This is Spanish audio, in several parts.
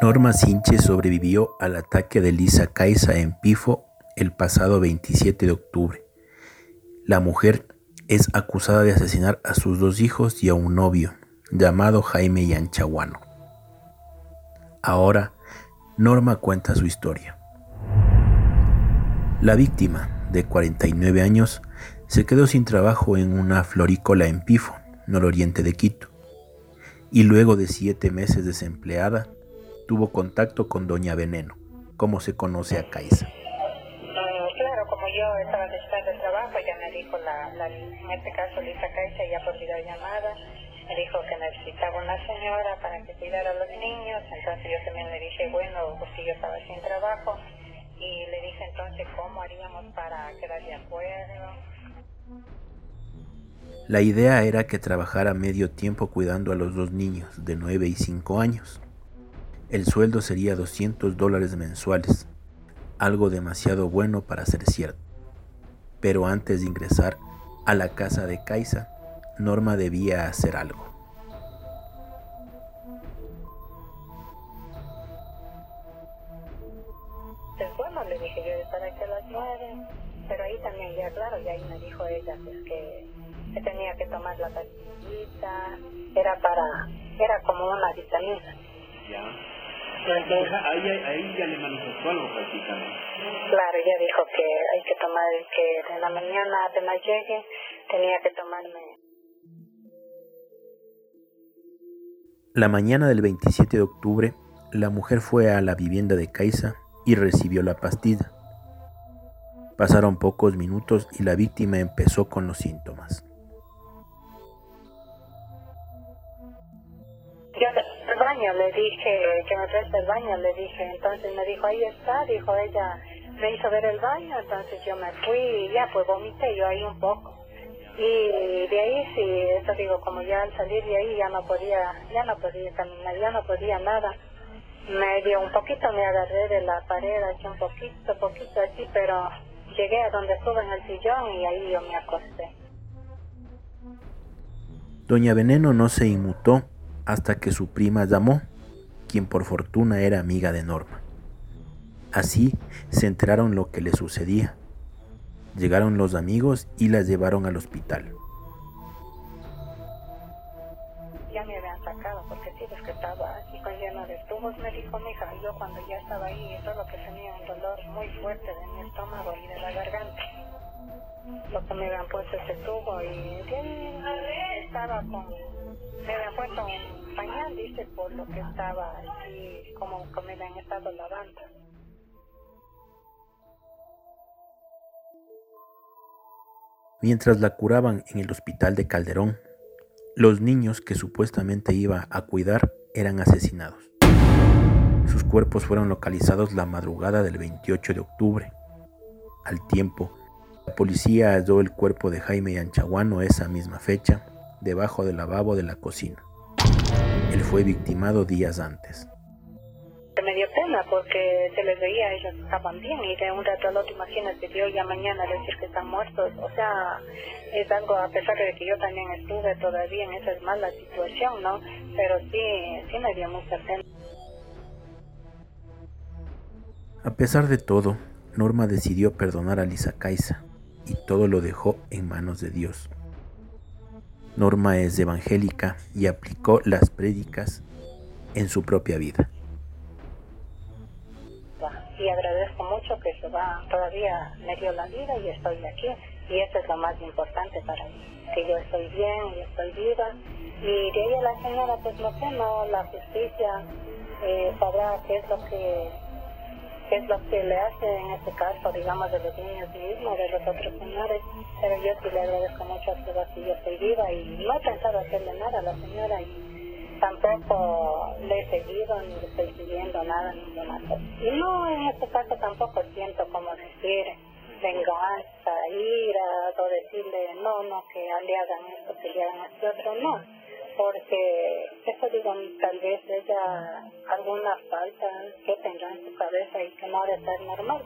Norma Sinche sobrevivió al ataque de Lisa Caiza en Pifo el pasado 27 de octubre. La mujer es acusada de asesinar a sus dos hijos y a un novio, llamado Jaime Yanchaguano. Ahora, Norma cuenta su historia. La víctima, de 49 años, se quedó sin trabajo en una florícola en Pifo, nororiente de Quito, y luego de siete meses desempleada, tuvo contacto con Doña Veneno, como se conoce a Caiza. Mm, claro, como yo estaba después del trabajo, ya me dijo, la, la, en este caso Lisa Caiza, ya por videollamada, me dijo que necesitaba una señora para que cuidara a los niños, entonces yo también le dije, bueno, pues si yo estaba sin trabajo, y le dije entonces cómo haríamos para quedar de acuerdo. La idea era que trabajara medio tiempo cuidando a los dos niños de 9 y 5 años. El sueldo sería 200 dólares mensuales, algo demasiado bueno para ser cierto. Pero antes de ingresar a la casa de Kaisa, Norma debía hacer algo. Pues bueno, le dije yo estar aquí a las nueve, pero ahí también ya claro, y ahí me dijo ella pues que, que tenía que tomar la pastillita, era para, era como una vitamina. Ya. Entonces ahí, ahí ya le manifestó algo prácticamente. Claro, ella dijo que hay que tomar, que de la mañana apenas llegue, tenía que tomarme. La mañana del 27 de octubre, la mujer fue a la vivienda de Kaisa y recibió la pastilla. Pasaron pocos minutos y la víctima empezó con los síntomas. Baño le dije que me preste el baño, le dije, entonces me dijo, ahí está, dijo ella, me hizo ver el baño, entonces yo me fui y ya pues vomité yo ahí un poco. Y de ahí sí, eso digo, como ya al salir de ahí ya no podía, ya no podía caminar, ya no podía nada. Me dio un poquito, me agarré de la pared, aquí un poquito, poquito así, pero llegué a donde estuve en el sillón y ahí yo me acosté. Doña Veneno no se inmutó hasta que su prima llamó, quien por fortuna era amiga de Norma. Así se enteraron lo que le sucedía. Llegaron los amigos y la llevaron al hospital. Ya me habían sacado porque sí, es que estaba así con lleno de tubos, me dijo mi hija. Yo cuando ya estaba ahí, solo que tenía un dolor muy fuerte de mi estómago y de la garganta. Lo que me habían puesto ese tubo y de ahí estaba con me habían puesto un pañal, dice, por lo que estaba así, como me habían estado lavando. Mientras la curaban en el hospital de Calderón, los niños que supuestamente iba a cuidar eran asesinados. Sus cuerpos fueron localizados la madrugada del 28 de octubre. Al tiempo, la policía halló el cuerpo de Jaime Anchaguano esa misma fecha debajo del lavabo de la cocina. Él fue victimado días antes. Me dio pena porque se les veía, ellos estaban bien y de un rato al otro, imagínate, yo ya mañana decir que están muertos. O sea, es algo, a pesar de que yo también estuve todavía en esa mala situación, ¿no? Pero sí, sí me dio mucha pena. A pesar de todo, Norma decidió perdonar a Lisa Caiza y todo lo dejó en manos de Dios. Norma es evangélica y aplicó las prédicas en su propia vida. Y agradezco mucho que se va, todavía me dio la vida y estoy aquí. Y eso es lo más importante para mí, que yo estoy bien y estoy viva. Y de ella la señora, pues no sé, no, la justicia eh, sabrá qué es lo que es lo que le hace en este caso, digamos, de los niños mismos, de los otros señores. Pero yo sí le agradezco mucho a Dios que yo estoy viva y no he pensado hacerle nada a la señora y tampoco le he seguido ni le estoy siguiendo nada ni demás. Y no, en este caso tampoco siento como decir venganza, ira, o decirle no, no, que le hagan esto, que le hagan esto otro, no porque eso digo, tal vez ella alguna falta que tendrá en su cabeza y que no ha ser normal.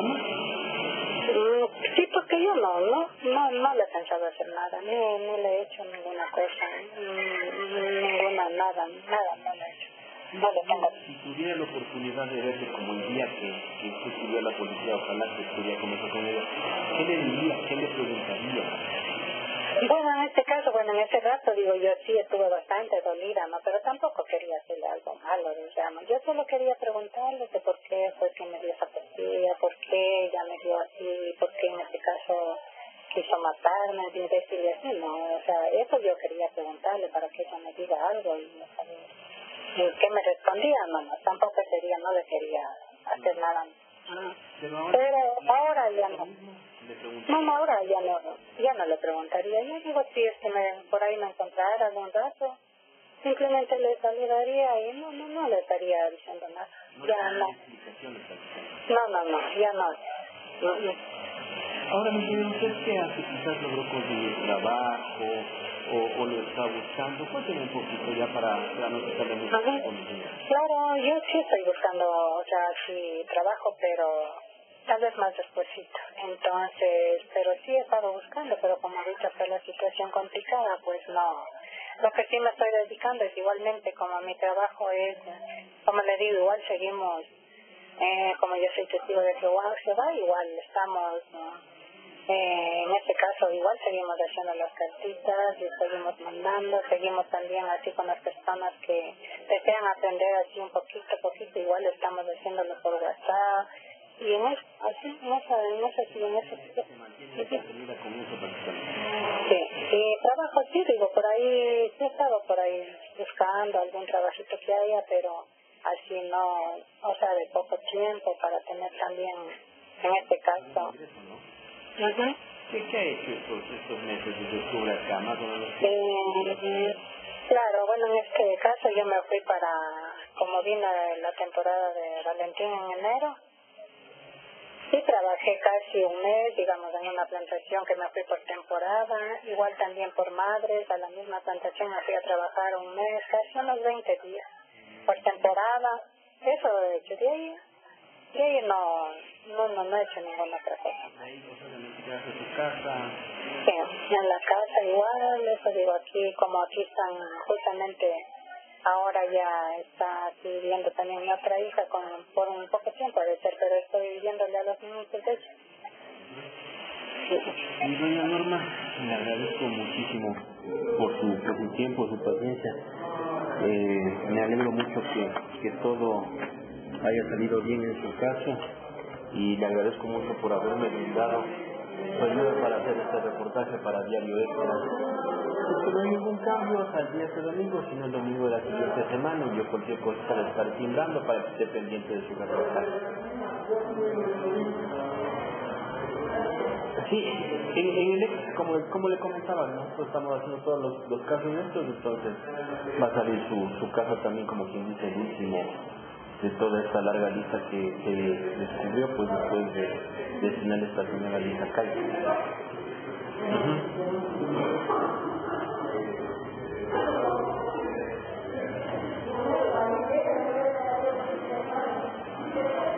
Broma? Mm, Sí, porque yo no, no, no, no le he pensado hacer nada, ni, ni le he hecho ninguna cosa, ninguna, nada, nada, no le he hecho. No le tengo. Si tuviera la oportunidad de verle como el día que, que usted subió a la policía, ojalá que estuviera con ella, ¿qué le diría? ¿Qué le preguntaría? Bueno, en este caso, bueno, en ese rato, digo, yo sí estuve bastante dolida, ¿no? Pero tampoco quería hacerle algo malo, digamos. Yo solo quería preguntarle de por qué fue que me dio esa pastilla, por qué ella me dio así, por qué en este caso quiso matarme, y decirle así, ¿no? O sea, eso yo quería preguntarle para que ella me diga algo y no sabía. ¿Y qué me respondía? No, no, tampoco sería, no le quería hacer nada. Ah. Pero ahora, Pero ahora ya no. No, no, ahora ya no, ya no le preguntaría. Yo digo, si es que me, por ahí me encontrara algún rato, simplemente le saludaría y no, no, no le estaría diciendo nada. no Ya no, no, no, no, ya no. No, no. Ahora, mi señor, ¿usted qué hace? Quizás logró conseguir trabajo o, o lo está buscando. Cuénteme un poquito ya para, para no quitarle mucho. Claro, yo sí estoy buscando, o sea, sí trabajo, pero tal vez más despuésito. Entonces, pero sí he estado buscando, pero como ahorita está la situación complicada, pues no. Lo que sí me estoy dedicando es igualmente, como mi trabajo es, como le digo, igual seguimos, eh, como yo soy testigo de Jehová, Jehová igual estamos. Eh, en este caso igual seguimos haciendo las cartitas y seguimos mandando, seguimos también así con las personas que desean aprender así un poquito, poquito, igual estamos haciéndolo por WhatsApp y en eso, así, en eso, en eso, sí, en eso, sí. Se. Sí, y trabajo sí, digo, por ahí, he estado por ahí buscando algún trabajito que haya, pero así no, o sea, de poco tiempo para tener también, en este caso, ¿no? ¿Qué, ¿Qué ha hecho estos, estos meses desde octubre acá? Más o menos. Eh, claro, bueno, en este caso yo me fui para, como vino la temporada de Valentín en enero, sí trabajé casi un mes, digamos, en una plantación que me fui por temporada, igual también por madres, a la misma plantación me fui a trabajar un mes, casi unos 20 días, por temporada, eso he hecho, de ahí, de ahí no, no, no, no he hecho ninguna otra cosa. Ahí, en su casa. Sí, en la casa igual, eso digo aquí, como aquí están justamente, ahora ya está viviendo también mi otra hija con, por un poco tiempo de ser, pero estoy viviéndole a los niños de hecho. Y doña Norma, le agradezco muchísimo por su, por su tiempo, su paciencia. Eh, me alegro mucho que, que todo haya salido bien en su caso y le agradezco mucho por haberme brindado su ayuda para hacer este reportaje para Diario Extra. Pues no hay ningún cambio hasta el día de domingo, sino el domingo de la siguiente semana y yo cualquier cosa le estaré timbrando para que esté pendiente de su reportaje. Sí, en, en el como, como le comentaba, nosotros estamos haciendo todos los, los casos estos, entonces va a salir su, su caso también, como quien dice, el último de toda esta larga lista que, que descubrió, pues después de, de tener esta señora Lisa Calle.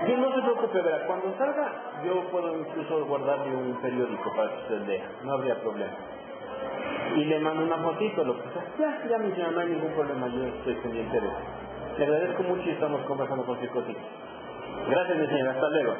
Yo no se preocupe, verá, cuando salga yo puedo incluso guardarle un periódico para que usted lea, no habría problema. Y le mando una fotito, lo que sea. Ya, ya mi no hay ningún problema, yo estoy pendiente de eso. Le agradezco mucho y estamos conversando cualquier cosita. Gracias mi señora, hasta luego.